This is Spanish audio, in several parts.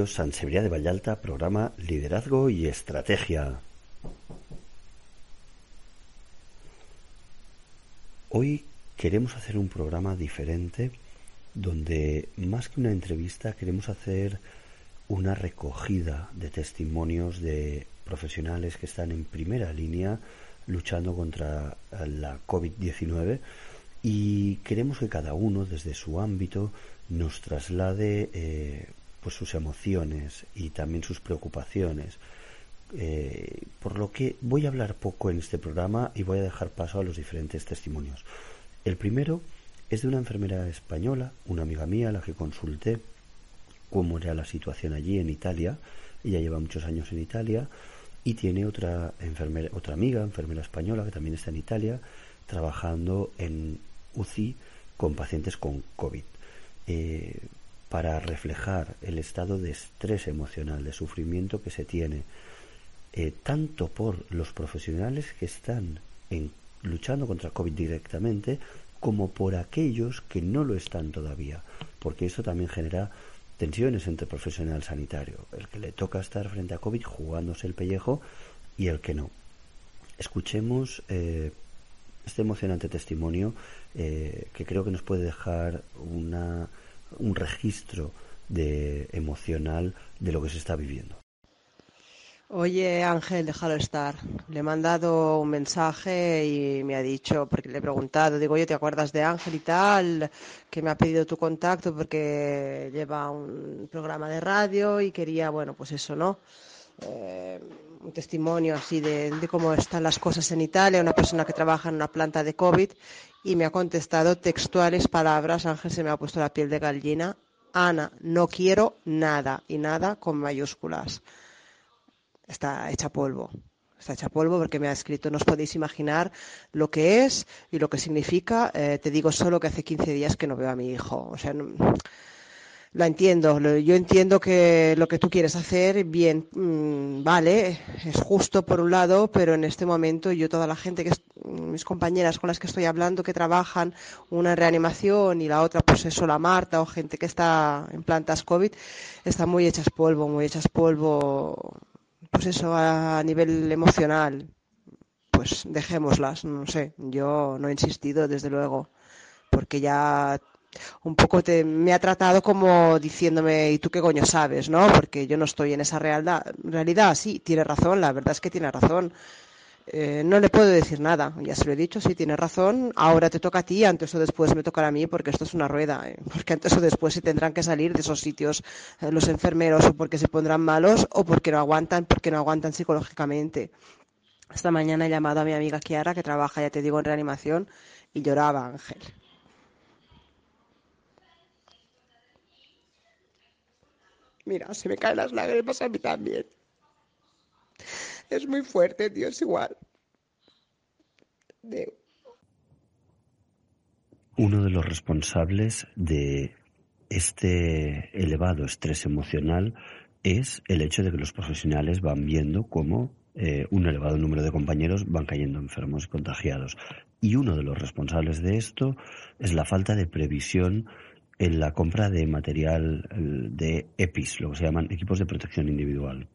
Radio San de Vallalta, programa Liderazgo y Estrategia. Hoy queremos hacer un programa diferente donde más que una entrevista queremos hacer una recogida de testimonios de profesionales que están en primera línea luchando contra la COVID-19 y queremos que cada uno desde su ámbito nos traslade eh, pues sus emociones y también sus preocupaciones. Eh, por lo que voy a hablar poco en este programa y voy a dejar paso a los diferentes testimonios. El primero es de una enfermera española, una amiga mía, a la que consulté cómo era la situación allí en Italia. Ella lleva muchos años en Italia y tiene otra enfermera, otra amiga, enfermera española, que también está en Italia, trabajando en UCI con pacientes con COVID. Eh, para reflejar el estado de estrés emocional, de sufrimiento que se tiene, eh, tanto por los profesionales que están en, luchando contra COVID directamente, como por aquellos que no lo están todavía, porque eso también genera tensiones entre profesional sanitario, el que le toca estar frente a COVID jugándose el pellejo y el que no. Escuchemos eh, este emocionante testimonio eh, que creo que nos puede dejar una, un registro de emocional de lo que se está viviendo. Oye Ángel, déjalo estar. Le he mandado un mensaje y me ha dicho, porque le he preguntado, digo, oye, ¿te acuerdas de Ángel y tal? Que me ha pedido tu contacto porque lleva un programa de radio y quería, bueno, pues eso, ¿no? Eh, un testimonio así de, de, cómo están las cosas en Italia, una persona que trabaja en una planta de COVID y me ha contestado textuales palabras, Ángel se me ha puesto la piel de gallina, Ana, no quiero nada y nada con mayúsculas está hecha polvo. Está hecha polvo porque me ha escrito, no os podéis imaginar lo que es y lo que significa. Eh, te digo solo que hace 15 días que no veo a mi hijo. O sea, no, la entiendo. Yo entiendo que lo que tú quieres hacer, bien, mmm, vale, es justo por un lado, pero en este momento yo, toda la gente que, es, mis compañeras con las que estoy hablando, que trabajan, una en reanimación y la otra, pues eso, la Marta o gente que está en plantas COVID, están muy hechas polvo, muy hechas polvo pues eso, a nivel emocional, pues dejémoslas, no sé, yo no he insistido desde luego, porque ya un poco te, me ha tratado como diciéndome, ¿y tú qué coño sabes? ¿no? Porque yo no estoy en esa realidad. realidad, sí, tiene razón, la verdad es que tiene razón. Eh, no le puedo decir nada, ya se lo he dicho, sí, tiene razón, ahora te toca a ti, antes o después me tocará a mí, porque esto es una rueda, ¿eh? porque antes o después se tendrán que salir de esos sitios eh, los enfermeros o porque se pondrán malos o porque no aguantan, porque no aguantan psicológicamente. Esta mañana he llamado a mi amiga Kiara, que trabaja, ya te digo, en reanimación, y lloraba Ángel. Mira, se me caen las lágrimas a mí también. Es muy fuerte, es igual. Uno de los responsables de este elevado estrés emocional es el hecho de que los profesionales van viendo cómo eh, un elevado número de compañeros van cayendo enfermos y contagiados. Y uno de los responsables de esto es la falta de previsión en la compra de material de EPIs, lo que se llaman equipos de protección individual.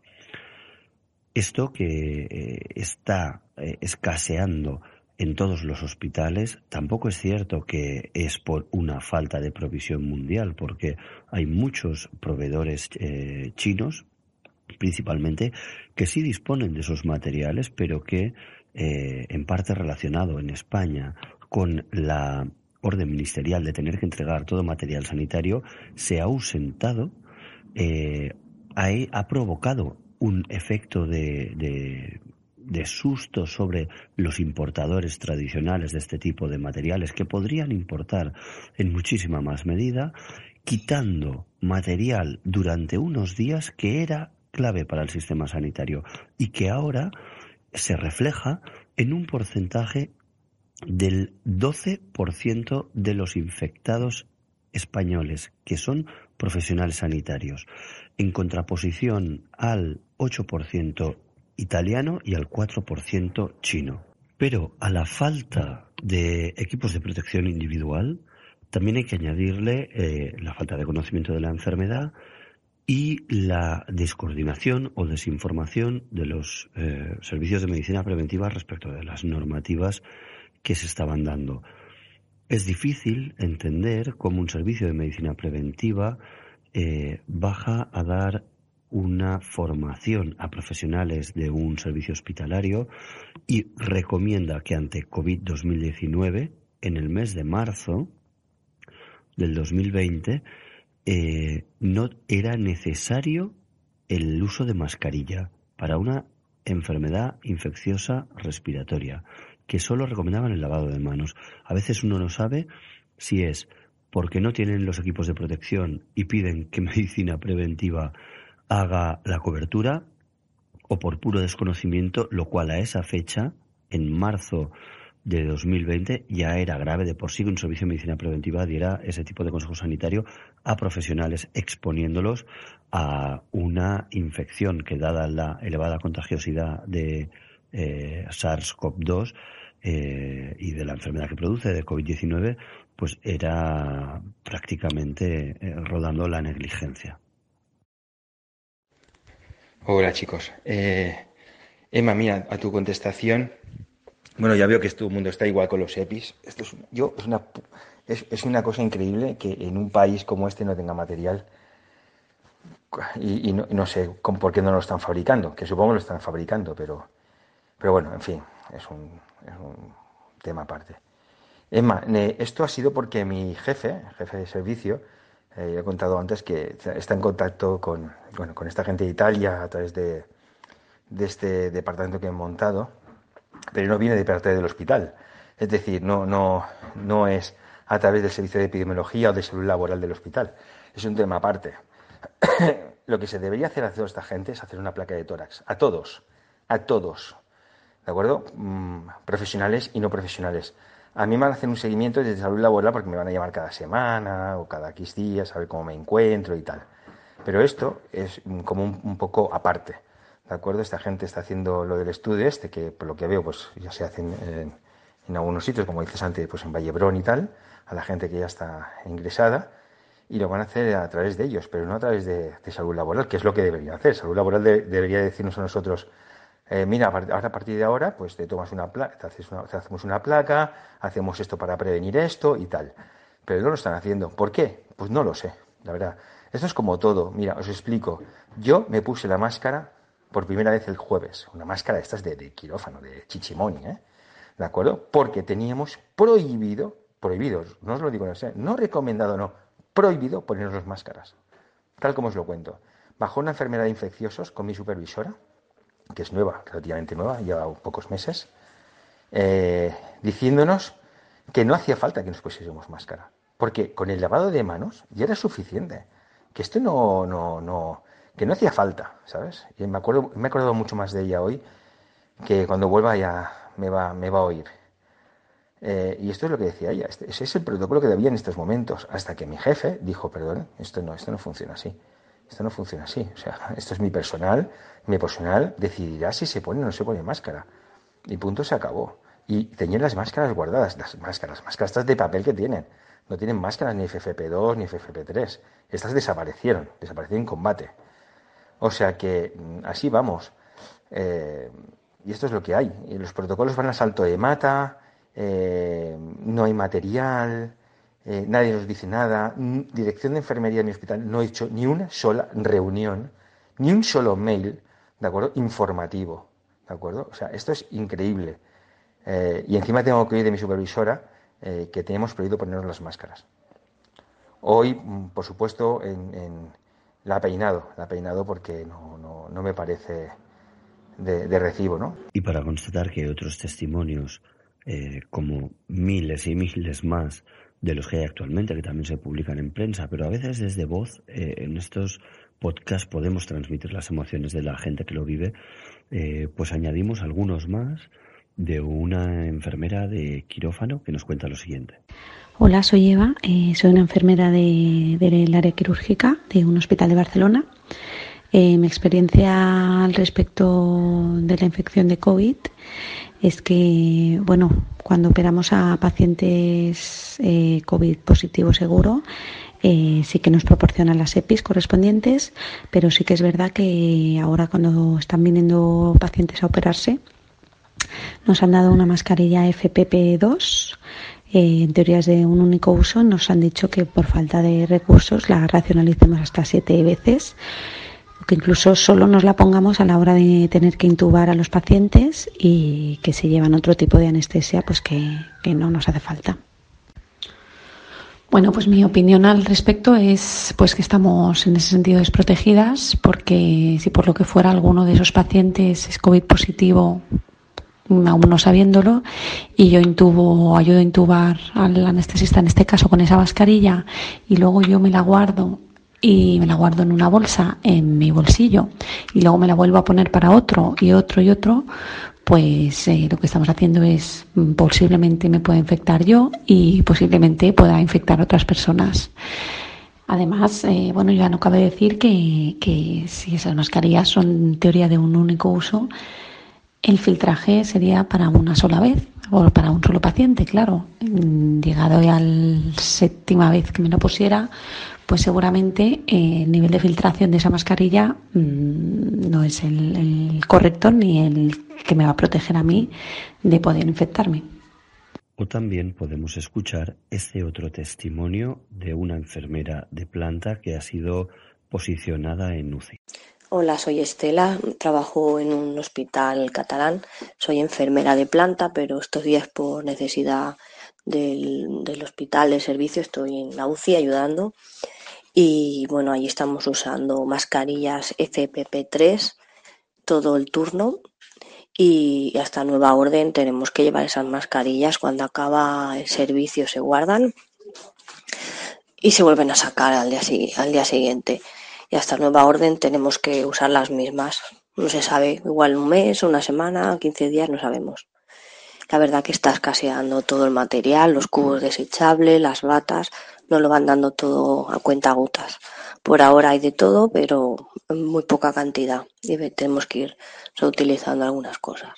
Esto que eh, está eh, escaseando en todos los hospitales, tampoco es cierto que es por una falta de provisión mundial, porque hay muchos proveedores eh, chinos, principalmente, que sí disponen de esos materiales, pero que eh, en parte relacionado en España con la orden ministerial de tener que entregar todo material sanitario, se ha ausentado, eh, ha, provocado un efecto de, de, de, susto sobre los importadores tradicionales de este tipo de materiales que podrían importar en muchísima más medida, quitando material durante unos días que era clave para el sistema sanitario y que ahora se refleja en un porcentaje del 12% de los infectados españoles, que son profesionales sanitarios, en contraposición al 8% italiano y al 4% chino. Pero a la falta de equipos de protección individual, también hay que añadirle eh, la falta de conocimiento de la enfermedad y la descoordinación o desinformación de los eh, servicios de medicina preventiva respecto de las normativas que se estaban dando. Es difícil entender cómo un servicio de medicina preventiva eh, baja a dar una formación a profesionales de un servicio hospitalario y recomienda que ante COVID-2019, en el mes de marzo del 2020, eh, no era necesario el uso de mascarilla para una enfermedad infecciosa respiratoria, que solo recomendaban el lavado de manos. A veces uno no sabe si es porque no tienen los equipos de protección y piden que medicina preventiva haga la cobertura o por puro desconocimiento, lo cual a esa fecha, en marzo de 2020 ya era grave de por sí que un servicio de medicina preventiva diera ese tipo de consejo sanitario a profesionales exponiéndolos a una infección que dada la elevada contagiosidad de eh, SARS-CoV-2 eh, y de la enfermedad que produce de COVID-19 pues era prácticamente eh, rodando la negligencia. Hola chicos. Emma, mira, a tu contestación bueno, ya veo que todo el mundo está igual con los EPIs. Esto es, yo, es, una, es, una cosa increíble que en un país como este no tenga material. Y, no, sé por qué no lo están fabricando, que supongo que lo están fabricando, pero, pero bueno, en fin, es un, tema aparte. Emma, esto ha sido porque mi jefe, jefe de servicio, eh, he contado antes que está en contacto con, bueno, con esta gente de Italia a través de, de este departamento que he montado pero no viene de parte del hospital. Es decir, no, no, no es a través del servicio de epidemiología o de salud laboral del hospital. Es un tema aparte. Lo que se debería hacer a toda esta gente es hacer una placa de tórax. A todos. A todos. ¿De acuerdo? Mm, profesionales y no profesionales. A mí me van a hacer un seguimiento de salud laboral porque me van a llamar cada semana o cada X días a ver cómo me encuentro y tal. Pero esto es como un poco aparte. ¿De acuerdo? Esta gente está haciendo lo del estudio este, que por lo que veo, pues ya se hace en, algunos sitios, como dices antes, pues en Vallebrón y tal, a la gente que ya está ingresada, y lo van a hacer a través de ellos, pero no a través de, salud laboral, que es lo que deberían hacer. Salud laboral debería decirnos a nosotros, eh, mira, a partir de ahora, pues te tomas una placa, te, hacemos una placa, hacemos esto para prevenir esto y tal. Pero no lo están haciendo. ¿Por qué? Pues no lo sé, la verdad. Esto es como todo. Mira, os explico. Yo me puse la máscara por primera vez el jueves, una máscara de estas de, quirófano, de chichimoni, ¿eh? ¿De acuerdo? Porque teníamos prohibido, prohibido, no os lo digo, no recomendado, no, prohibido ponernos máscaras. Tal como os lo cuento. Bajo una enfermedad de infecciosos con mi supervisora, que es nueva, relativamente nueva, lleva pocos meses, eh, diciéndonos que no hacía falta que nos pusiésemos máscara. Porque con el lavado de manos ya era suficiente. Que esto no, no, no, que no hacía falta, ¿sabes? Y me acuerdo, me he acordado mucho más de ella hoy, que cuando vuelva ya me va, me va a oír. Eh, y esto es lo que decía ella, este, ese es el protocolo que debía en estos momentos, hasta que mi jefe dijo, perdón, esto no, esto no funciona así, esto no funciona así, o sea, esto es mi personal, mi personal decidirá si se pone o no se pone máscara. Y punto, se acabó. Y tenían las máscaras guardadas, las máscaras, las máscaras de papel que tienen. No tienen máscaras ni FFP2 ni FFP3. Estas desaparecieron, desaparecieron en combate. O sea que mm, así vamos. Eh, y esto es lo que hay. Y los protocolos van a salto de mata, eh, no hay material, eh, nadie nos dice nada. Dirección de enfermería en mi hospital no he hecho ni una sola reunión, ni un solo mail, ¿de acuerdo? Informativo, ¿de acuerdo? O sea, esto es increíble. y encima tengo que oír de mi supervisora que tenemos prohibido ponernos las máscaras. Hoy, mm, por supuesto, en la ha peinado, la ha peinado porque no, no, no me parece de, recibo, ¿no? Y para constatar que otros testimonios, eh, como miles y miles más de los que hay actualmente, que también se publican en prensa, pero a veces desde voz, eh, en estos podcasts podemos transmitir las emociones de la gente que lo vive, eh, pues añadimos algunos más de una enfermera de quirófano que nos cuenta lo siguiente. Hola, soy Eva, eh, soy una enfermera del área quirúrgica de un hospital de Barcelona. Eh, mi experiencia al respecto de la infección de COVID es que, bueno, cuando operamos a pacientes eh, COVID positivo seguro, eh, sí que nos proporcionan las EPIs correspondientes, pero sí que es verdad que ahora cuando están viniendo pacientes a operarse, nos han dado una mascarilla FPP2 eh, en teorías de un único uso, nos han dicho que por falta de recursos la racionalicemos hasta siete veces, que incluso solo nos la pongamos a la hora de tener que intubar a los pacientes y que se llevan otro tipo de anestesia, pues que, que no nos hace falta. Bueno, pues mi opinión al respecto es pues que estamos en ese sentido desprotegidas porque si por lo que fuera alguno de esos pacientes es COVID positivo aún no sabiéndolo, y yo intubo, ayudo a intubar al anestesista en este caso con esa mascarilla, y luego yo me la guardo y me la guardo en una bolsa en mi bolsillo y luego me la vuelvo a poner para otro y otro y otro, pues eh, lo que estamos haciendo es mm, posiblemente me pueda infectar yo y posiblemente pueda infectar a otras personas. Además, eh, bueno, ya no cabe decir que, que si esas mascarillas son teoría de un único uso, el filtraje sería para una sola vez o para un solo paciente, claro. Llegado ya la séptima vez que me lo pusiera, pues seguramente eh, el nivel de filtración de esa mascarilla mm, no es el, correcto ni el que me va a proteger a mí de poder infectarme. O también podemos escuchar ese otro testimonio de una enfermera de planta que ha sido posicionada en UCI. Hola, soy Estela, trabajo en un hospital catalán, soy enfermera de planta, pero estos días por necesidad del, hospital, de servicio, estoy en la UCI ayudando. Y bueno, ahí estamos usando mascarillas FPP3 todo el turno. Y hasta nueva orden tenemos que llevar esas mascarillas. Cuando acaba el servicio se guardan y se vuelven a sacar al día siguiente y hasta nueva orden tenemos que usar las mismas. No se sabe, igual un mes, una semana, 15 días, no sabemos. La verdad que está escaseando todo el material, los cubos desechables, las batas, no lo van dando todo a cuenta gotas. Por ahora hay de todo, pero muy poca cantidad y tenemos que ir reutilizando algunas cosas.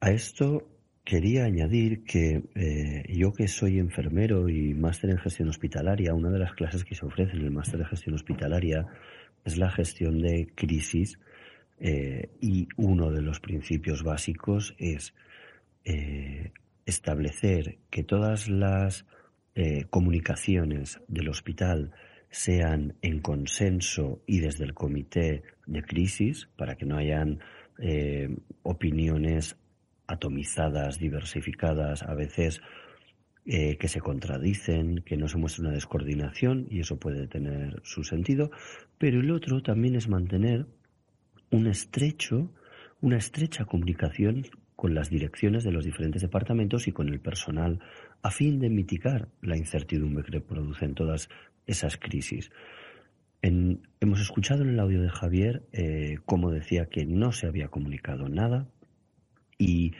A esto Quería añadir que eh, yo que soy enfermero y máster en gestión hospitalaria, una de las clases que se ofrece en el máster de gestión hospitalaria es la gestión de crisis eh, y uno de los principios básicos es eh, establecer que todas las comunicaciones del hospital sean en consenso y desde el comité de crisis para que no hayan opiniones atomizadas, diversificadas, a veces eh, que se contradicen, que no se muestra una descoordinación y eso puede tener su sentido, pero el otro también es mantener un estrecho, una estrecha comunicación con las direcciones de los diferentes departamentos y con el personal a fin de mitigar la incertidumbre que producen todas esas crisis. hemos escuchado en el audio de Javier eh, cómo decía que no se había comunicado nada, y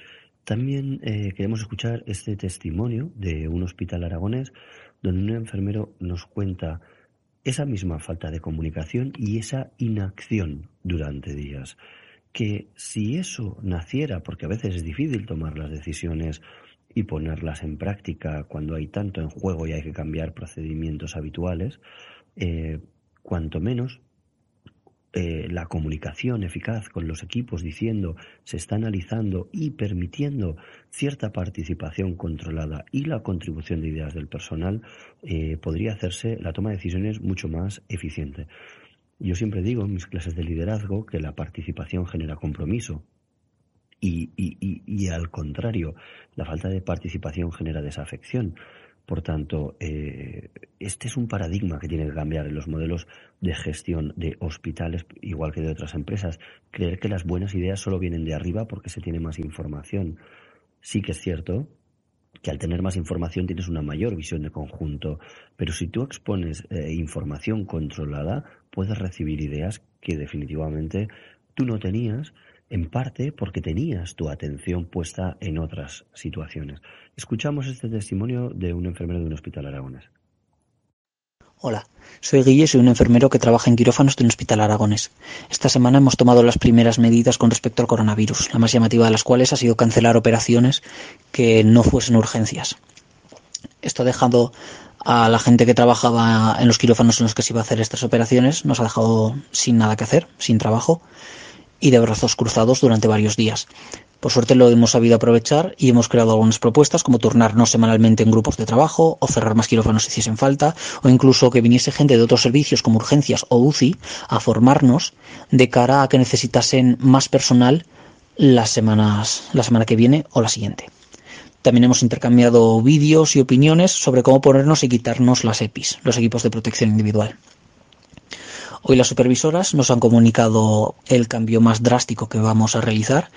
también eh, queremos escuchar este testimonio de un hospital aragonés donde un enfermero nos cuenta esa misma falta de comunicación y esa inacción durante días. Que si eso naciera, porque a veces es difícil tomar las decisiones y ponerlas en práctica cuando hay tanto en juego y hay que cambiar procedimientos habituales, eh, cuanto menos eh, la comunicación eficaz con los equipos diciendo se está analizando y permitiendo cierta participación controlada y la contribución de ideas del personal, eh, podría hacerse la toma de decisiones mucho más eficiente. Yo siempre digo en mis clases de liderazgo que la participación genera compromiso, y, y, al contrario, la falta de participación genera desafección. Por tanto, eh, este es un paradigma que tiene que cambiar en los modelos de gestión de hospitales, igual que de otras empresas. Creer que las buenas ideas solo vienen de arriba porque se tiene más información. Sí que es cierto que al tener más información tienes una mayor visión de conjunto, pero si tú expones eh, información controlada, puedes recibir ideas que definitivamente tú no tenías en parte porque tenías tu atención puesta en otras situaciones. Escuchamos este testimonio de un enfermero de un hospital aragonés. Hola, soy Guille, soy un enfermero que trabaja en quirófanos de un hospital aragonés. Esta semana hemos tomado las primeras medidas con respecto al coronavirus, la más llamativa de las cuales ha sido cancelar operaciones que no fuesen urgencias. Esto ha dejado a la gente que trabajaba en los quirófanos en los que se iba a hacer estas operaciones, nos ha dejado sin nada que hacer, sin trabajo y de brazos cruzados durante varios días. Por suerte lo hemos sabido aprovechar y hemos creado algunas propuestas como turnarnos semanalmente en grupos de trabajo o cerrar más quirófanos si hiciesen falta o incluso que viniese gente de otros servicios como urgencias o UCI a formarnos de cara a que necesitasen más personal las semanas, la semana que viene o la siguiente. También hemos intercambiado vídeos y opiniones sobre cómo ponernos y quitarnos las EPIs, los equipos de protección individual. Hoy las supervisoras nos han comunicado el cambio más drástico que vamos a realizar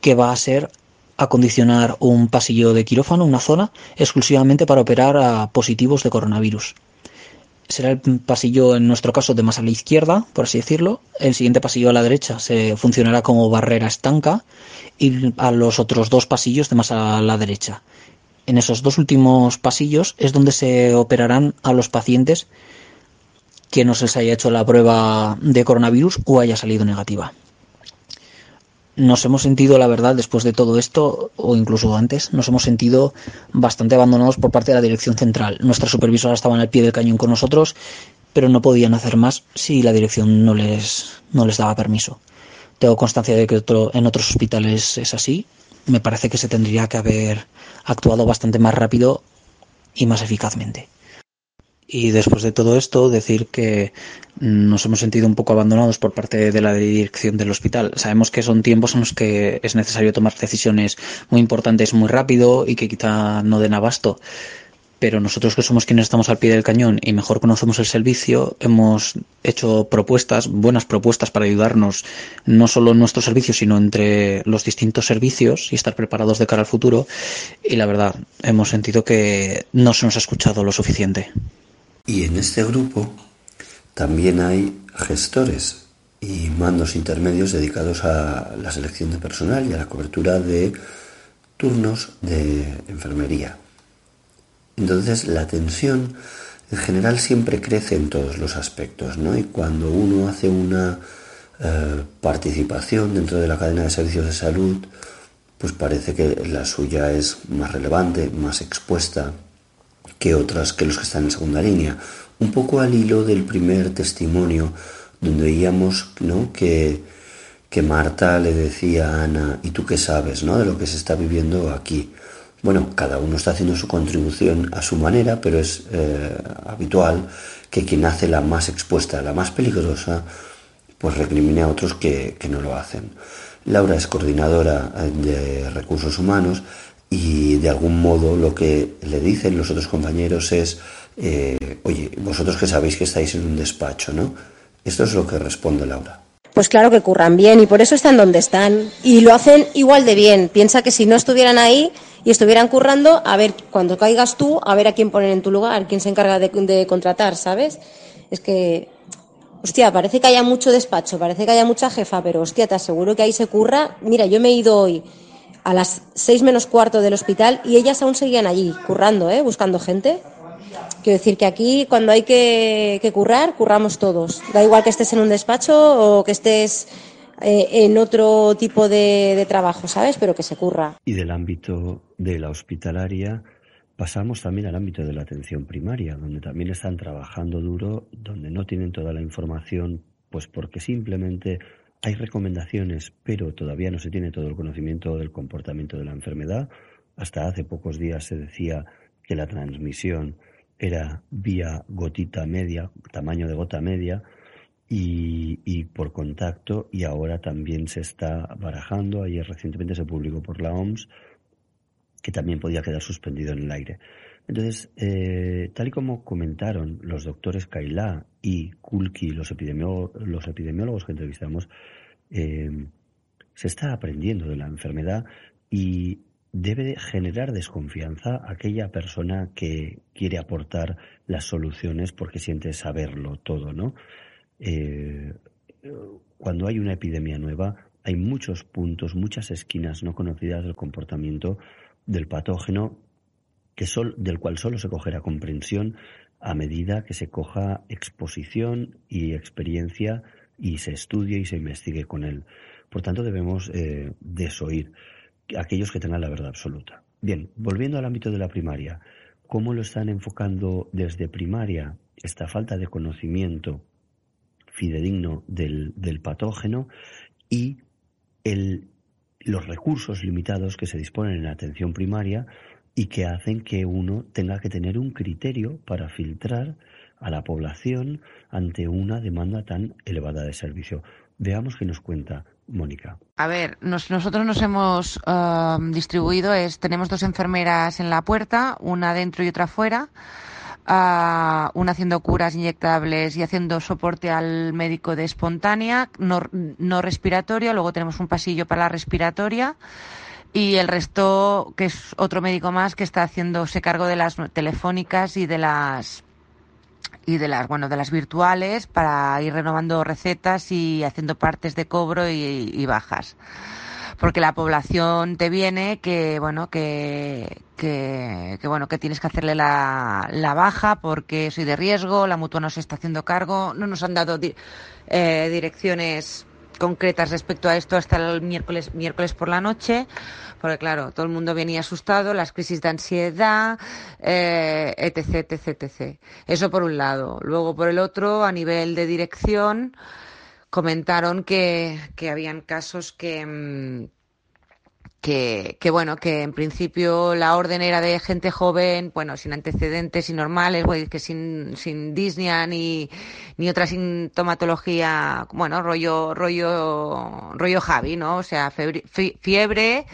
que va a ser acondicionar un pasillo de quirófano, una zona, exclusivamente para operar a positivos de coronavirus. Será el pasillo, en nuestro caso, de más a la izquierda, por así decirlo. El siguiente pasillo a la derecha se funcionará como barrera estanca y a los otros dos pasillos de más a la derecha. En esos dos últimos pasillos es donde se operarán a los pacientes que no se les haya hecho la prueba de coronavirus o haya salido negativa nos hemos sentido, la verdad, después de todo esto, o incluso antes, nos hemos sentido bastante abandonados por parte de la dirección central. Nuestra supervisora estaba al pie del cañón con nosotros, pero no podían hacer más si la dirección no les, no les daba permiso. Tengo constancia de que en otros hospitales es así. Me parece que se tendría que haber actuado bastante más rápido y más eficazmente. Y después de todo esto, decir que nos hemos sentido un poco abandonados por parte de la dirección del hospital. Sabemos que son tiempos en los que es necesario tomar decisiones muy importantes muy rápido y que quizá no den abasto. Pero nosotros que somos quienes estamos al pie del cañón y mejor conocemos el servicio, hemos hecho propuestas, buenas propuestas para ayudarnos, no solo en nuestro servicio, sino entre los distintos servicios y estar preparados de cara al futuro. Y la verdad, hemos sentido que no se nos ha escuchado lo suficiente. Y en este grupo también hay gestores y mandos intermedios dedicados a la selección de personal y a la cobertura de turnos de enfermería. Entonces la tensión en general siempre crece en todos los aspectos, ¿no? Y cuando uno hace una eh, participación dentro de la cadena de servicios de salud, pues parece que la suya es más relevante, más expuesta, que otras que los que están en segunda línea. Un poco al hilo del primer testimonio, donde veíamos ¿no? que, que Marta le decía a Ana, ¿y tú qué sabes ¿no? de lo que se está viviendo aquí? Bueno, cada uno está haciendo su contribución a su manera, pero es eh, habitual que quien hace la más expuesta, la más peligrosa, pues recrimine a otros que, que no lo hacen. Laura es coordinadora de recursos humanos y de algún modo lo que le dicen los otros compañeros es, eh, oye, vosotros que sabéis que estáis en un despacho, ¿no? Esto es lo que responde Laura. Pues claro que curran bien y por eso están donde están y lo hacen igual de bien. Piensa que si no estuvieran ahí y estuvieran currando, a ver, cuando caigas tú, a ver a quién ponen en tu lugar, quién se encarga de, de contratar, ¿sabes? Es que, hostia, parece que haya mucho despacho, parece que haya mucha jefa, pero hostia, te aseguro que ahí se curra. Mira, yo me he ido hoy a las seis menos cuarto del hospital y ellas aún seguían allí, currando, ¿eh? buscando gente. Quiero decir que aquí cuando hay que, currar, curramos todos. Da igual que estés en un despacho o que estés eh, en otro tipo de, de, trabajo, ¿sabes? Pero que se curra. Y del ámbito de la hospitalaria pasamos también al ámbito de la atención primaria, donde también están trabajando duro, donde no tienen toda la información, pues porque simplemente hay recomendaciones, pero todavía no se tiene todo el conocimiento del comportamiento de la enfermedad. Hasta hace pocos días se decía que la transmisión era vía gotita media, tamaño de gota media, y, por contacto, y ahora también se está barajando, ayer recientemente se publicó por la OMS, que también podía quedar suspendido en el aire. Entonces, eh, tal y como comentaron los doctores Kaila y Kulki, los, los epidemiólogos que entrevistamos, eh, se está aprendiendo de la enfermedad y debe generar desconfianza aquella persona que quiere aportar las soluciones porque siente saberlo todo, ¿no? Eh, cuando hay una epidemia nueva, hay muchos puntos, muchas esquinas no conocidas del comportamiento del patógeno del cual solo se cogerá comprensión a medida que se coja exposición y experiencia y se estudie y se investigue con él. Por tanto, debemos eh, desoír a aquellos que tengan la verdad absoluta. Bien, volviendo al ámbito de la primaria, cómo lo están enfocando desde primaria, esta falta de conocimiento fidedigno del, del patógeno y los recursos limitados que se disponen en la atención primaria y que hacen que uno tenga que tener un criterio para filtrar a la población ante una demanda tan elevada de servicio. Veamos qué nos cuenta Mónica. A ver, nosotros nos hemos um, distribuido, es, tenemos dos enfermeras en la puerta, una dentro y otra fuera, uh, una haciendo curas inyectables y haciendo soporte al médico de espontánea, no, no respiratoria, luego tenemos un pasillo para la respiratoria y el resto, que es otro médico más que está haciéndose cargo de las telefónicas y de las y de las bueno de las virtuales para ir renovando recetas y haciendo partes de cobro y, bajas. Porque la población te viene que bueno que, que, bueno que tienes que hacerle la, la, baja porque soy de riesgo la mutua no se está haciendo cargo no nos han dado eh, direcciones concretas respecto a esto hasta el miércoles miércoles por la noche porque claro, todo el mundo venía asustado, las crisis de ansiedad, eh, etc, etc, etc. Eso por un lado. Luego por el otro, a nivel de dirección, comentaron que, que habían casos que, mm, que, que, bueno, que en principio la orden era de gente joven, bueno, sin antecedentes y normales, que sin, sin disnea ni, ni otra sintomatología, bueno, rollo, rollo, rollo Javi, ¿no? O sea, fiebre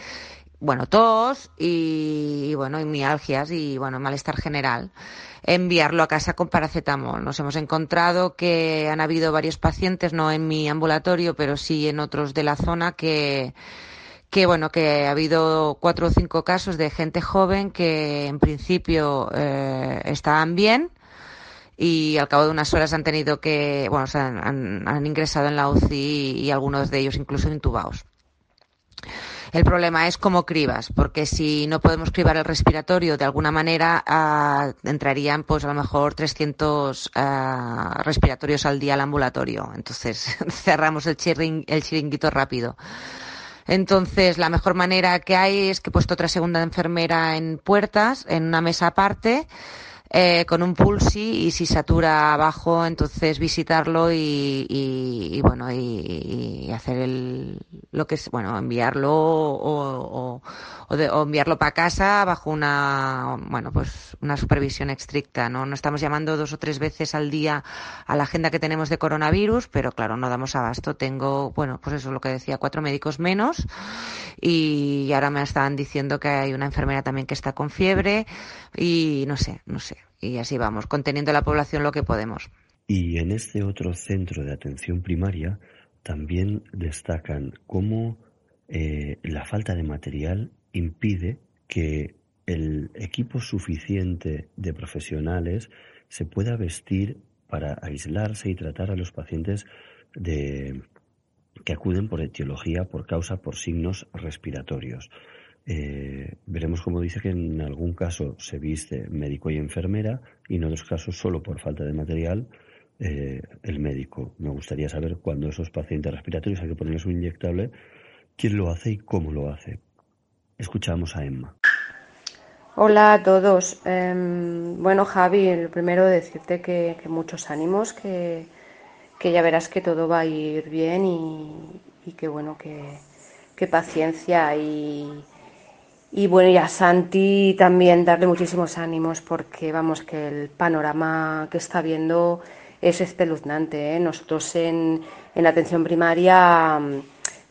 bueno, tos y, bueno, y mialgias y bueno, malestar general. Enviarlo a casa con paracetamol. Nos hemos encontrado que han habido varios pacientes, no en mi ambulatorio, pero sí en otros de la zona que, que bueno, que ha habido cuatro o cinco casos de gente joven que en principio eh, estaban bien y al cabo de unas horas han tenido que, bueno, han, han ingresado en la UCI y algunos de ellos incluso intubados. El problema es cómo cribas, porque si no podemos cribar el respiratorio de alguna manera, ah, entrarían pues a lo mejor 300 ah, respiratorios al día al ambulatorio. Entonces cerramos el chiringuito rápido. Entonces, la mejor manera que hay es que he puesto otra segunda enfermera en puertas, en una mesa aparte, eh, con un pulsi y si satura abajo, entonces visitarlo y, y, bueno, y, hacer el, lo que es, bueno, enviarlo o, o, de, o enviarlo para casa bajo una, bueno, pues una supervisión estricta, ¿no? No estamos llamando dos o tres veces al día a la agenda que tenemos de coronavirus, pero claro, no damos abasto. Tengo, bueno, pues eso es lo que decía, cuatro médicos menos y ahora me estaban diciendo que hay una enfermera también que está con fiebre y no sé, no sé. Y así vamos, conteniendo la población lo que podemos. Y en este otro centro de atención primaria también destacan cómo eh, la falta de material impide que el equipo suficiente de profesionales se pueda vestir para aislarse y tratar a los pacientes de, que acuden por etiología, por causa, por signos respiratorios. Eh, veremos como dice que en algún caso se viste médico y enfermera y en otros casos solo por falta de material eh, el médico. Me gustaría saber cuándo esos pacientes respiratorios hay que ponerles un inyectable, quién lo hace y cómo lo hace. Escuchamos a Emma. Hola a todos. Em, bueno, Javi, lo primero decirte que, muchos ánimos, que, ya verás que todo va a ir bien y, y que bueno, que, que paciencia y, y bueno, y a Santi también darle muchísimos ánimos porque vamos que el panorama que está viendo es espeluznante. ¿eh? Nosotros en, en atención primaria mm,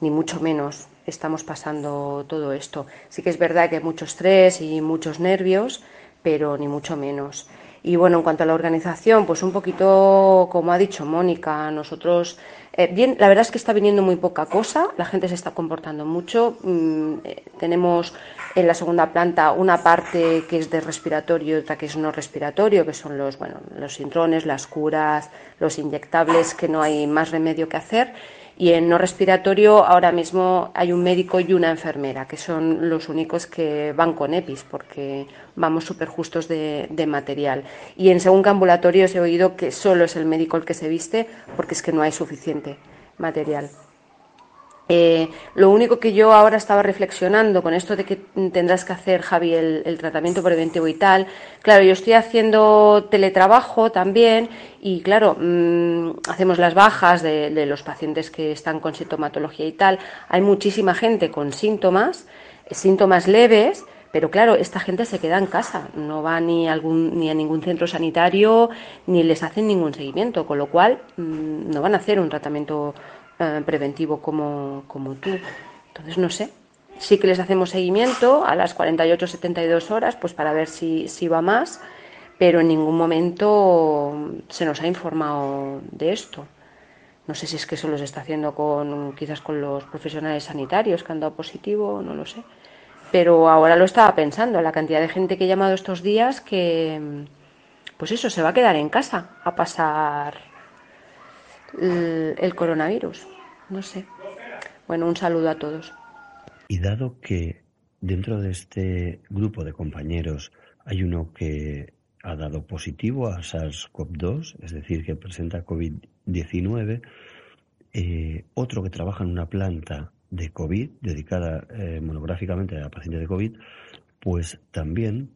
ni mucho menos estamos pasando todo esto. Sí que es verdad que hay mucho estrés y muchos nervios, pero ni mucho menos. Y bueno, en cuanto a la organización, pues un poquito como ha dicho Mónica, nosotros, eh, bien, la verdad es que está viniendo muy poca cosa, la gente se está comportando mucho. Mm, eh, tenemos en la segunda planta una parte que es de respiratorio y otra que es no respiratorio, que son los, bueno, los intrones, las curas, los inyectables, que no hay más remedio que hacer. Y en no respiratorio ahora mismo hay un médico y una enfermera, que son los únicos que van con EPIs, porque vamos súper justos de, material. Y en según ambulatorio he oído que solo es el médico el que se viste, porque es que no hay suficiente material. Eh, lo único que yo ahora estaba reflexionando con esto de que tendrás que hacer, Javi, el, tratamiento preventivo y tal, claro, yo estoy haciendo teletrabajo también y, claro, mm, hacemos las bajas de, de, los pacientes que están con sintomatología y tal. Hay muchísima gente con síntomas, síntomas leves, pero claro, esta gente se queda en casa, no va ni a, algún, ni a ningún centro sanitario, ni les hacen ningún seguimiento, con lo cual mm, no van a hacer un tratamiento eh, preventivo como, como tú. Entonces, no sé. Sí que les hacemos seguimiento a las 48-72 horas, pues para ver si, si va más, pero en ningún momento se nos ha informado de esto. No sé si es que eso lo está haciendo con quizás con los profesionales sanitarios que han dado positivo, no lo sé. Pero ahora lo estaba pensando, la cantidad de gente que he llamado estos días que, pues eso, se va a quedar en casa a pasar el, coronavirus. No sé. Bueno, un saludo a todos. Y dado que dentro de este grupo de compañeros hay uno que ha dado positivo a SARS-CoV-2, es decir, que presenta COVID-19, eh, otro que trabaja en una planta de COVID, dedicada eh, monográficamente a pacientes de COVID, pues también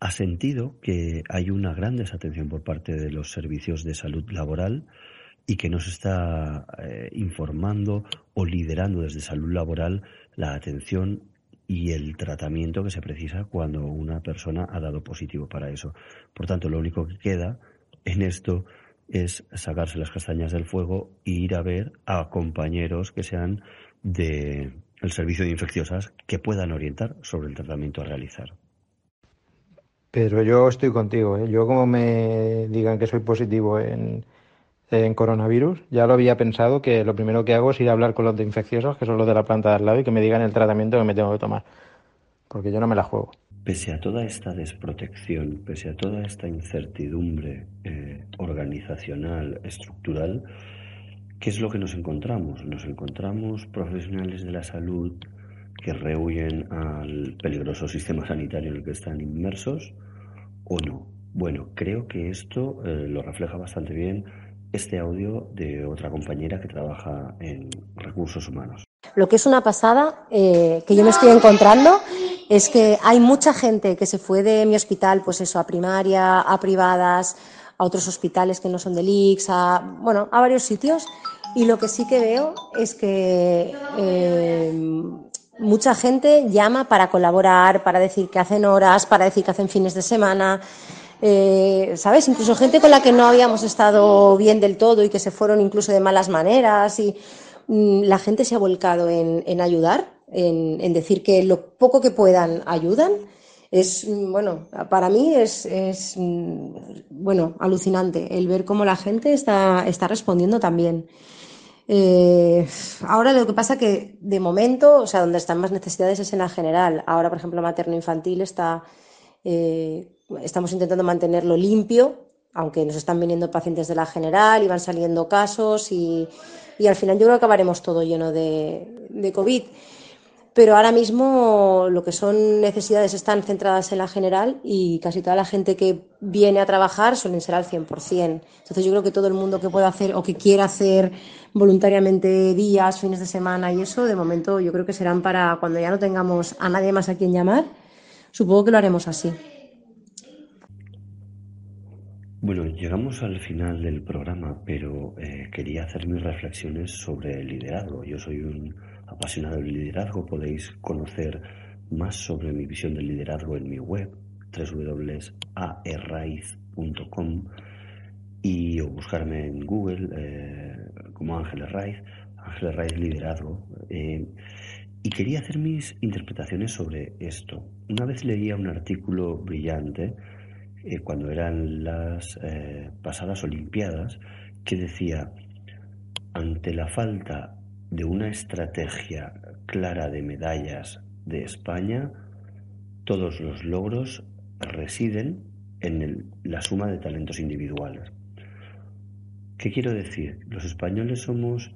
ha sentido que hay una gran desatención por parte de los servicios de salud laboral y que no se está eh, informando o liderando desde salud laboral la atención y el tratamiento que se precisa cuando una persona ha dado positivo para eso. Por tanto, lo único que queda en esto es sacarse las castañas del fuego e ir a ver a compañeros que sean del servicio de infecciosas que puedan orientar sobre el tratamiento a realizar. Pero yo estoy contigo, ¿eh? yo como me digan que soy positivo en, en coronavirus, ya lo había pensado que lo primero que hago es ir a hablar con los de infecciosas, que son los de la planta de al lado, y que me digan el tratamiento que me tengo que tomar, porque yo no me la juego. Pese a toda esta desprotección, pese a toda esta incertidumbre eh, organizacional, estructural, ¿qué es lo que nos encontramos? Nos encontramos profesionales de la salud que rehuyen al peligroso sistema sanitario en el que están inmersos o no. Bueno, creo que esto eh, lo refleja bastante bien este audio de otra compañera que trabaja en recursos humanos. Lo que es una pasada eh, que yo me estoy encontrando es que hay mucha gente que se fue de mi hospital, pues eso, a primaria, a privadas, a otros hospitales que no son del IX, a, bueno, a varios sitios. Y lo que sí que veo es que eh, mucha gente llama para colaborar, para decir que hacen horas, para decir que hacen fines de semana. Eh, ¿Sabes? Incluso gente con la que no habíamos estado bien del todo y que se fueron incluso de malas maneras. Y mm, la gente se ha volcado en ayudar en, decir que lo poco que puedan ayudan, es, mm, bueno, para mí es, mm, bueno, alucinante el ver cómo la gente está, está respondiendo también. Eh, ahora lo que pasa que de momento, o sea, donde están más necesidades es en la general. Ahora, por ejemplo, materno-infantil está, eh, estamos intentando mantenerlo limpio, aunque nos están viniendo pacientes de la general y van saliendo casos y, y al final yo creo que acabaremos todo lleno de, de COVID pero ahora mismo lo que son necesidades están centradas en la general y casi toda la gente que viene a trabajar suelen ser al 100%. Entonces yo creo que todo el mundo que pueda hacer o que quiera hacer voluntariamente días, fines de semana y eso, de momento yo creo que serán para cuando ya no tengamos a nadie más a quien llamar, supongo que lo haremos así. Bueno, llegamos al final del programa, pero eh, quería hacer mis reflexiones sobre el liderazgo. Yo soy un apasionado del liderazgo, podéis conocer más sobre mi visión del liderazgo en mi web www.aerraiz.com y o buscarme en Google eh, como Ángeles Raiz, Ángeles Raiz Liderazgo. Eh, y quería hacer mis interpretaciones sobre esto. Una vez leía un artículo brillante eh, cuando eran las pasadas Olimpiadas que decía, ante la falta de una estrategia clara de medallas de España, todos los logros residen en la suma de talentos individuales. ¿Qué quiero decir? ¿Los españoles somos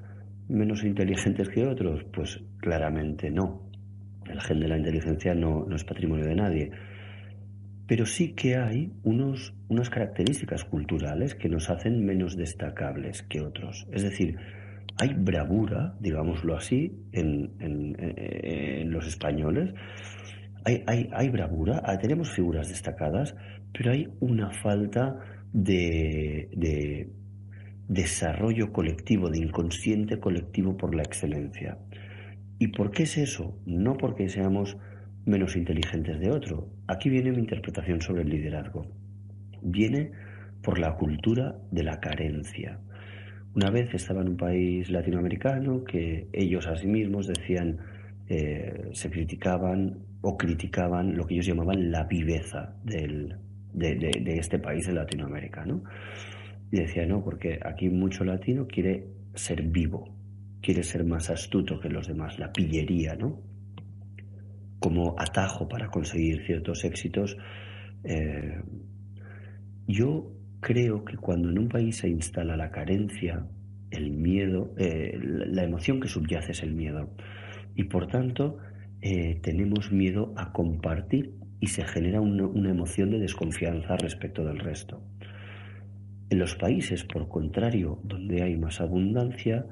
menos inteligentes que otros? Pues claramente no. El gen de la inteligencia no, no es patrimonio de nadie. Pero sí que hay unos, unas características culturales que nos hacen menos destacables que otros. Es decir, hay bravura, digámoslo así, en, en, los españoles. Hay, hay, hay bravura, tenemos figuras destacadas, pero hay una falta de, de desarrollo colectivo, de inconsciente colectivo por la excelencia. ¿Y por qué es eso? No porque seamos menos inteligentes de otro. Aquí viene mi interpretación sobre el liderazgo. Viene por la cultura de la carencia. Una vez estaba en un país latinoamericano que ellos a sí mismos decían, eh, se criticaban o criticaban lo que ellos llamaban la viveza del, de, este país de Latinoamérica. Y decían, no, porque aquí mucho latino quiere ser vivo, quiere ser más astuto que los demás, la pillería, ¿no? Como atajo para conseguir ciertos éxitos. Eh, yo creo que cuando en un país se instala la carencia, el miedo, eh, la emoción que subyace es el miedo. Y por tanto, eh, tenemos miedo a compartir y se genera una emoción de desconfianza respecto del resto. En los países, por contrario, donde hay más abundancia,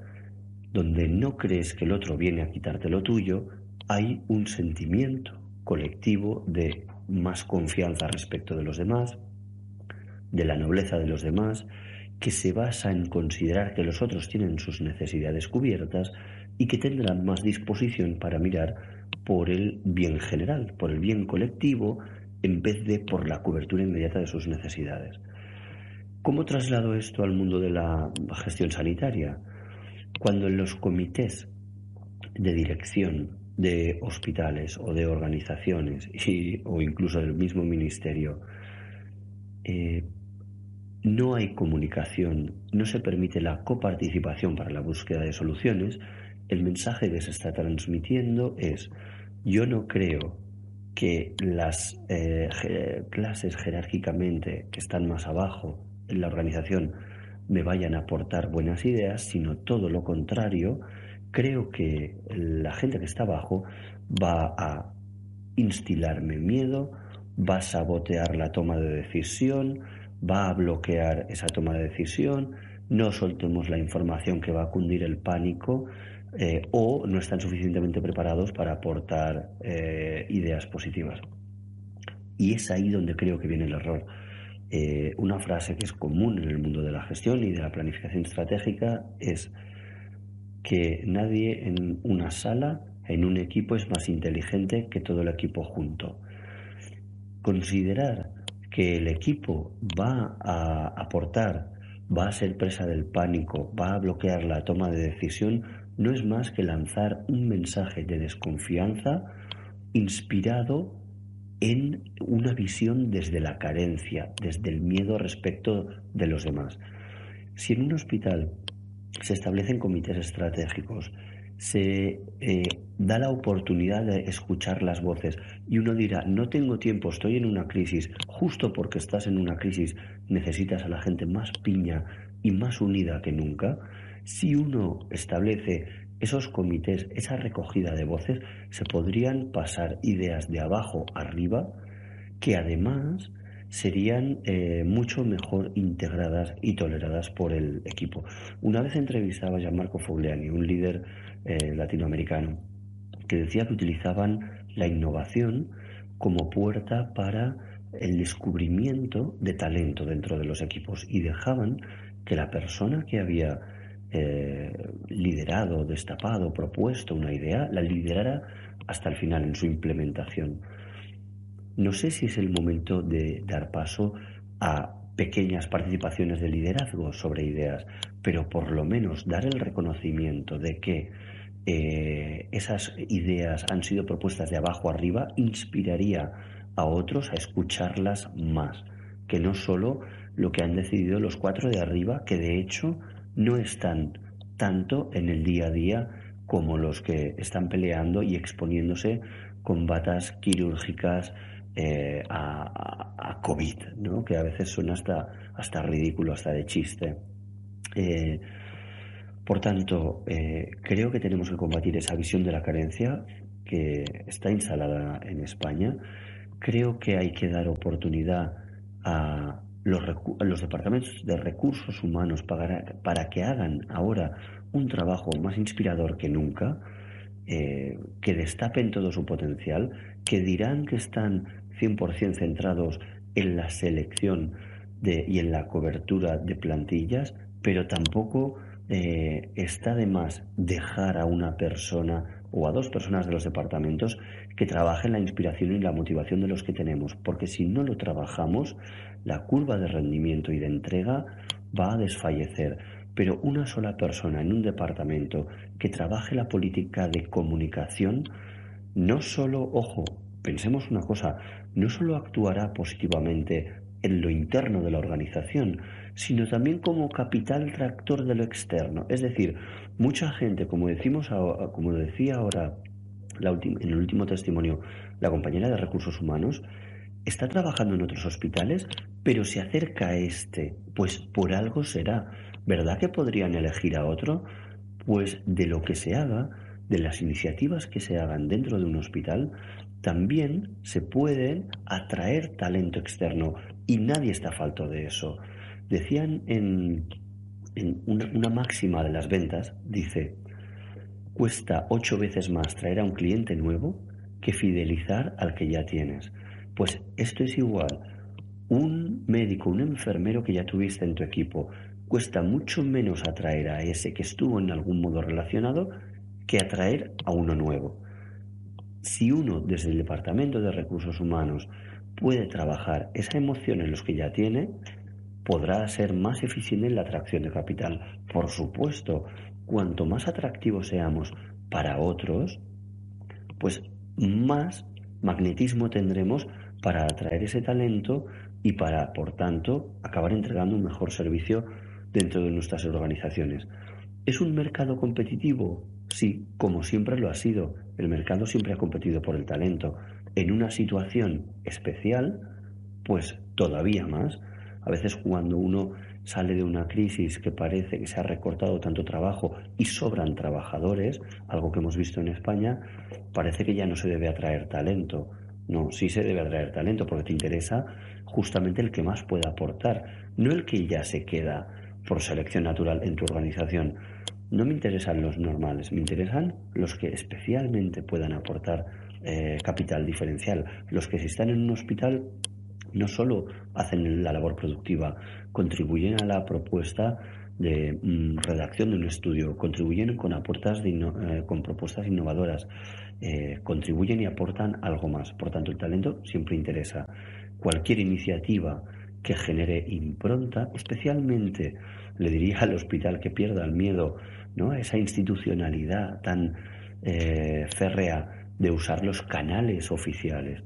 donde no crees que el otro viene a quitarte lo tuyo, hay un sentimiento colectivo de más confianza respecto de los demás, de la nobleza de los demás, que se basa en considerar que los otros tienen sus necesidades cubiertas y que tendrán más disposición para mirar por el bien general, por el bien colectivo, en vez de por la cobertura inmediata de sus necesidades. ¿Cómo traslado esto al mundo de la gestión sanitaria? Cuando en los comités de dirección de hospitales o de organizaciones o incluso del mismo ministerio eh, no hay comunicación, no se permite la coparticipación para la búsqueda de soluciones, el mensaje que se está transmitiendo es yo no creo que las eh, clases jerárquicamente que están más abajo en la organización me vayan a aportar buenas ideas, sino todo lo contrario, creo que la gente que está abajo va a instilarme miedo, va a sabotear la toma de decisión, va a bloquear esa toma de decisión, no soltemos la información que va a cundir el pánico eh, o no están suficientemente preparados para aportar eh, ideas positivas. Y es ahí donde creo que viene el error. Eh, una frase que es común en el mundo de la gestión y de la planificación estratégica es que nadie en una sala, en un equipo, es más inteligente que todo el equipo junto. Considerar que el equipo va a aportar, va a ser presa del pánico, va a bloquear la toma de decisión, no es más que lanzar un mensaje de desconfianza inspirado en una visión desde la carencia, desde el miedo respecto de los demás. Si en un hospital se establecen comités estratégicos, se eh, da la oportunidad de escuchar las voces y uno dirá, no tengo tiempo, estoy en una crisis, justo porque estás en una crisis necesitas a la gente más piña y más unida que nunca, si uno establece esos comités, esa recogida de voces, se podrían pasar ideas de abajo arriba que además serían eh, mucho mejor integradas y toleradas por el equipo. Una vez entrevistaba a Gianmarco Fogliani, un líder eh, latinoamericano, que decía que utilizaban la innovación como puerta para el descubrimiento de talento dentro de los equipos y dejaban que la persona que había eh, liderado, destapado, propuesto una idea, la liderara hasta el final en su implementación. No sé si es el momento de dar paso a pequeñas participaciones de liderazgo sobre ideas, pero por lo menos dar el reconocimiento de que eh, esas ideas han sido propuestas de abajo arriba inspiraría a otros a escucharlas más, que no solo lo que han decidido los cuatro de arriba, que de hecho no están tanto en el día a día como los que están peleando y exponiéndose con batas quirúrgicas eh, a, COVID, ¿no? que a veces son hasta, hasta ridículo, hasta de chiste. Eh, por tanto, eh, creo que tenemos que combatir esa visión de la carencia que está instalada en España. Creo que hay que dar oportunidad a los, los departamentos de recursos humanos para, para, que hagan ahora un trabajo más inspirador que nunca, eh, que destapen todo su potencial, que dirán que están 100% centrados en la selección de, y en la cobertura de plantillas, pero tampoco eh, está de más dejar a una persona o a dos personas de los departamentos que trabajen la inspiración y la motivación de los que tenemos, porque si no lo trabajamos, la curva de rendimiento y de entrega va a desfallecer. Pero una sola persona en un departamento que trabaje la política de comunicación, no solo, ojo, pensemos una cosa, no solo actuará positivamente en lo interno de la organización, sino también como capital tractor de lo externo. Es decir, mucha gente, como decimos como decía ahora en el último testimonio la compañera de recursos humanos, está trabajando en otros hospitales, pero se acerca a este, pues por algo será ¿Verdad que podrían elegir a otro? Pues de lo que se haga, de las iniciativas que se hagan dentro de un hospital, también se puede atraer talento externo y nadie está falto de eso. Decían en, una, una máxima de las ventas, dice, cuesta ocho veces más traer a un cliente nuevo que fidelizar al que ya tienes. Pues esto es igual. Un médico, un enfermero que ya tuviste en tu equipo, cuesta mucho menos atraer a ese que estuvo en algún modo relacionado que atraer a uno nuevo. Si uno desde el Departamento de Recursos Humanos puede trabajar esa emoción en los que ya tiene, podrá ser más eficiente en la atracción de capital. Por supuesto, cuanto más atractivos seamos para otros, pues más magnetismo tendremos para atraer ese talento y para, por tanto, acabar entregando un mejor servicio dentro de nuestras organizaciones. ¿Es un mercado competitivo? Sí, como siempre lo ha sido. El mercado siempre ha competido por el talento. En una situación especial, pues todavía más. A veces cuando uno sale de una crisis que parece que se ha recortado tanto trabajo y sobran trabajadores, algo que hemos visto en España, parece que ya no se debe atraer talento. No, sí se debe atraer talento porque te interesa justamente el que más pueda aportar, no el que ya se queda por selección natural en tu organización. No me interesan los normales, me interesan los que especialmente puedan aportar eh, capital diferencial, los que si están en un hospital no solo hacen la labor productiva, contribuyen a la propuesta de mm, redacción de un estudio, contribuyen con, aportas eh, con propuestas innovadoras, eh, contribuyen y aportan algo más. Por tanto, el talento siempre interesa. Cualquier iniciativa que genere impronta, especialmente le diría al hospital que pierda el miedo, ¿no? Esa institucionalidad tan eh, férrea de usar los canales oficiales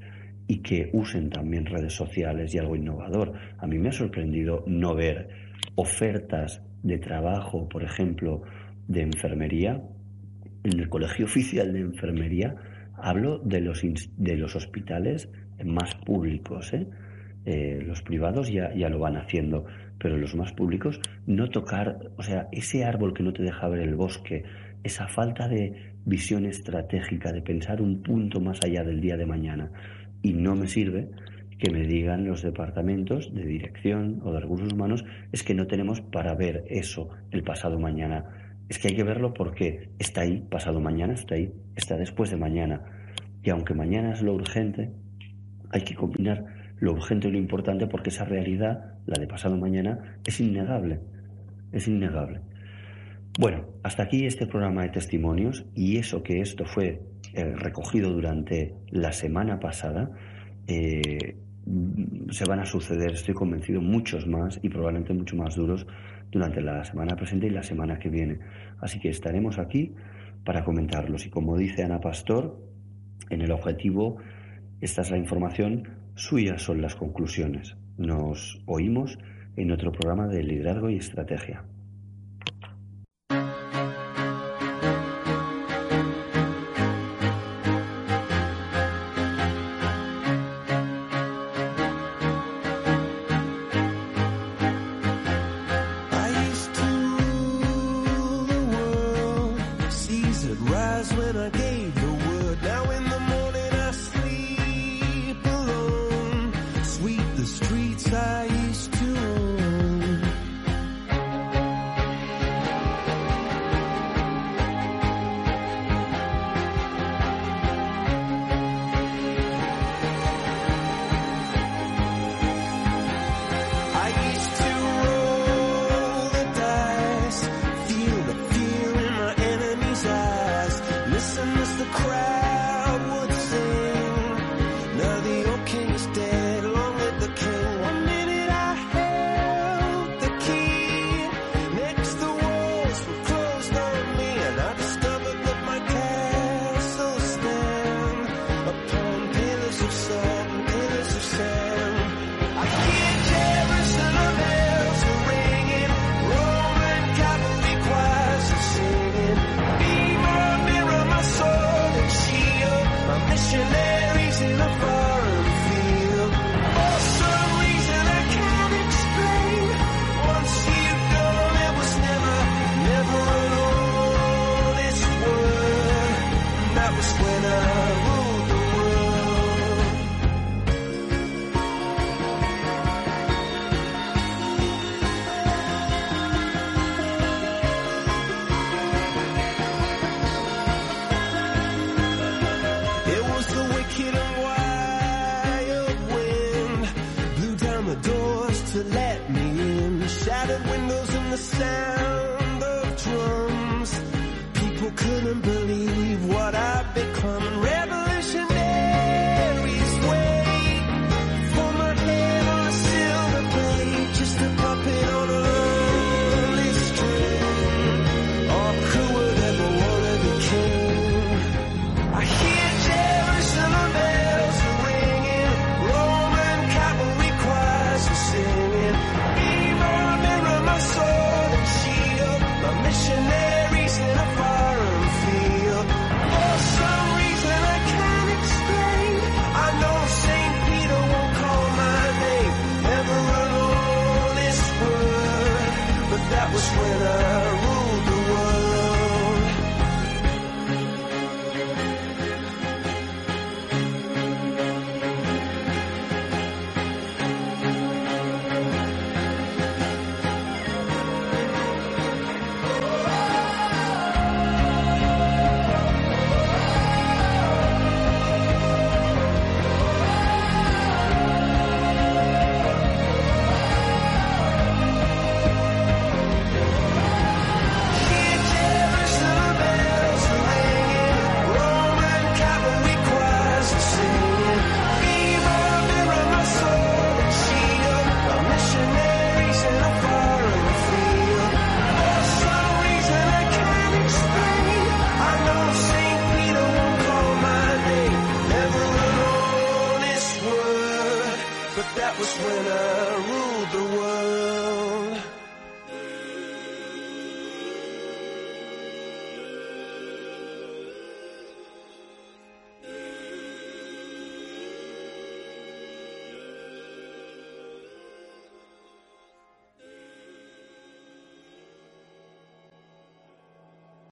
y que usen también redes sociales y algo innovador. A mí me ha sorprendido no ver ofertas de trabajo, por ejemplo, de enfermería. En el Colegio Oficial de Enfermería hablo de los, de los hospitales más públicos. ¿eh? Eh, los privados ya, ya lo van haciendo, pero los más públicos no tocar, o sea, ese árbol que no te deja ver el bosque, esa falta de visión estratégica, de pensar un punto más allá del día de mañana. Y no me sirve que me digan los departamentos de dirección o de recursos humanos, es que no tenemos para ver eso el pasado mañana. Es que hay que verlo porque está ahí, pasado mañana está ahí, está después de mañana. Y aunque mañana es lo urgente, hay que combinar lo urgente y lo importante porque esa realidad, la de pasado mañana, es innegable. Es innegable. Bueno, hasta aquí este programa de testimonios y eso que esto fue eh, recogido durante la semana pasada, eh, se van a suceder, estoy convencido, muchos más y probablemente mucho más duros durante la semana presente y la semana que viene. Así que estaremos aquí para comentarlos. Y como dice Ana Pastor, en el objetivo, esta es la información Suyas son las conclusiones. Nos oímos en otro programa de liderazgo y estrategia. you winner.